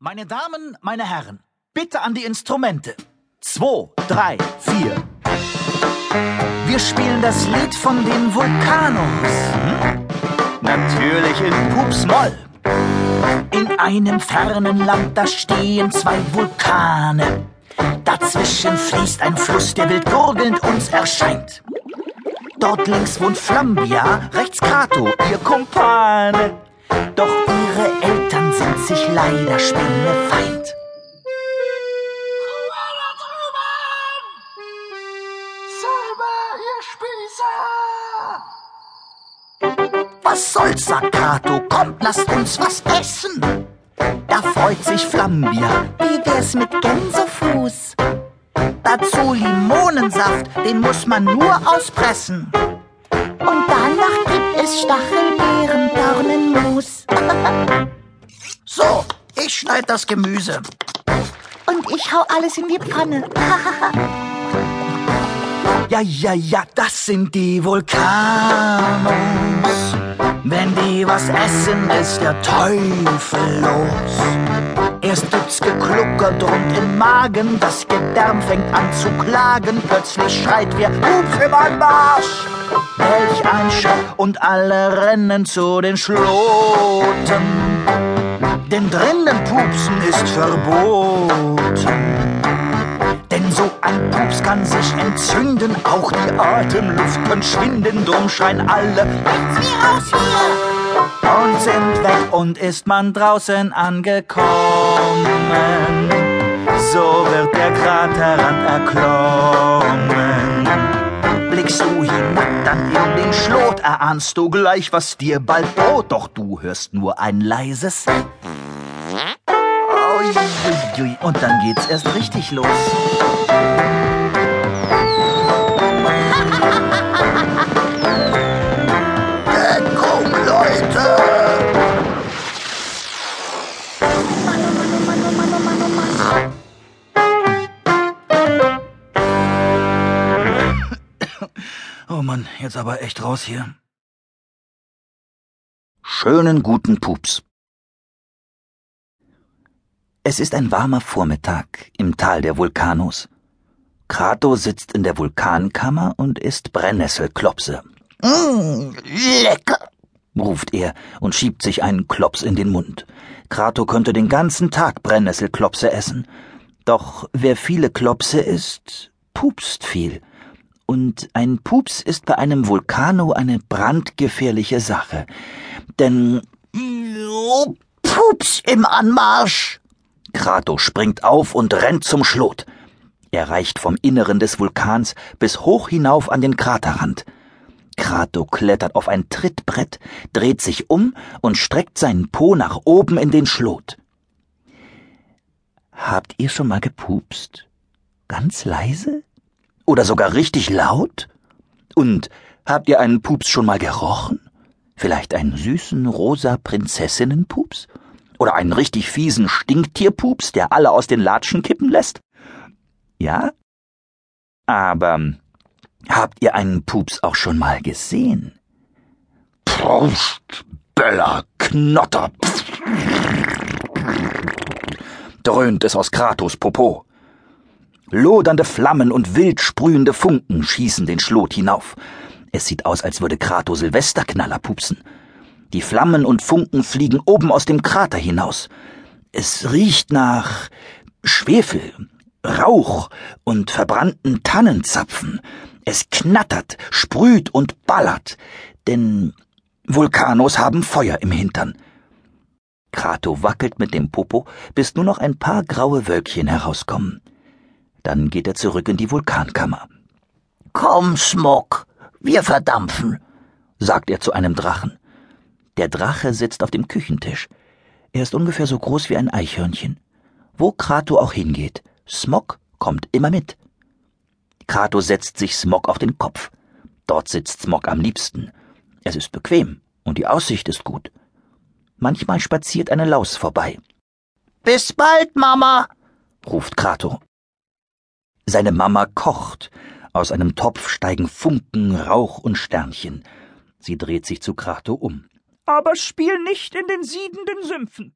Meine Damen, meine Herren, bitte an die Instrumente. Zwei, drei, vier. Wir spielen das Lied von den Vulkanos. Hm? Natürlich in Pupsmoll. In einem fernen Land, da stehen zwei Vulkane. Dazwischen fließt ein Fluss, der wild gurgelnd uns erscheint. Dort links wohnt Flambia, rechts Kato, ihr Kumpane. Doch sich leider spinnefeind. Was soll's, sagt Kato, kommt, lasst uns was essen. Da freut sich Flambia, wie wär's mit Gänsefuß? Dazu Limonensaft, den muss man nur auspressen. Und danach gibt es Stachelbeeren, Dornenmus. So, ich schneid das Gemüse. Und ich hau alles in die Pfanne. ja, ja, ja, das sind die Vulkanos. Wenn die was essen, ist der Teufel los. Erst gibt's gekluckert und im Magen, das Gedärm fängt an zu klagen. Plötzlich schreit wir, Hups im Anmarsch! Welch ein Schock und alle rennen zu den Schloten. Denn drinnen pupsen ist verboten. Denn so ein Pups kann sich entzünden, auch die Atemluft kann schwinden, drum schreien alle, raus hier! Und sind weg und ist man draußen angekommen. So wird der Kraterrand erklommen. Blickst du hinab, dann in den Schlot, erahnst du gleich, was dir bald droht, doch du hörst nur ein leises. Und dann geht's erst richtig los. Oh Mann, jetzt aber echt raus hier. Schönen guten Pups. Es ist ein warmer Vormittag im Tal der Vulkanos. Krato sitzt in der Vulkankammer und isst Brennnesselklopse. Mm, lecker, ruft er und schiebt sich einen Klops in den Mund. Krato könnte den ganzen Tag Brennnesselklopse essen. Doch wer viele Klopse isst, pupst viel. Und ein Pups ist bei einem Vulkano eine brandgefährliche Sache. Denn Pups im Anmarsch! Krato springt auf und rennt zum Schlot. Er reicht vom Inneren des Vulkans bis hoch hinauf an den Kraterrand. Krato klettert auf ein Trittbrett, dreht sich um und streckt seinen Po nach oben in den Schlot. Habt ihr schon mal gepupst? Ganz leise? Oder sogar richtig laut? Und habt ihr einen Pups schon mal gerochen? Vielleicht einen süßen rosa Prinzessinnenpups? Oder einen richtig fiesen Stinktierpups, der alle aus den Latschen kippen lässt? Ja? Aber habt ihr einen Pups auch schon mal gesehen? Prost, Böller, Knotter! dröhnt es aus Kratos Popo. Lodernde Flammen und wild sprühende Funken schießen den Schlot hinauf. Es sieht aus, als würde Krato Silvesterknaller pupsen. Die Flammen und Funken fliegen oben aus dem Krater hinaus. Es riecht nach Schwefel, Rauch und verbrannten Tannenzapfen. Es knattert, sprüht und ballert, denn Vulkanos haben Feuer im Hintern. Krato wackelt mit dem Popo, bis nur noch ein paar graue Wölkchen herauskommen. Dann geht er zurück in die Vulkankammer. Komm, Smog, wir verdampfen, sagt er zu einem Drachen. Der Drache sitzt auf dem Küchentisch. Er ist ungefähr so groß wie ein Eichhörnchen. Wo Krato auch hingeht, Smog kommt immer mit. Krato setzt sich Smog auf den Kopf. Dort sitzt Smog am liebsten. Es ist bequem und die Aussicht ist gut. Manchmal spaziert eine Laus vorbei. Bis bald, Mama, ruft Krato. Seine Mama kocht. Aus einem Topf steigen Funken, Rauch und Sternchen. Sie dreht sich zu Krato um. aber spiel nicht in den siedenden Sümpfen.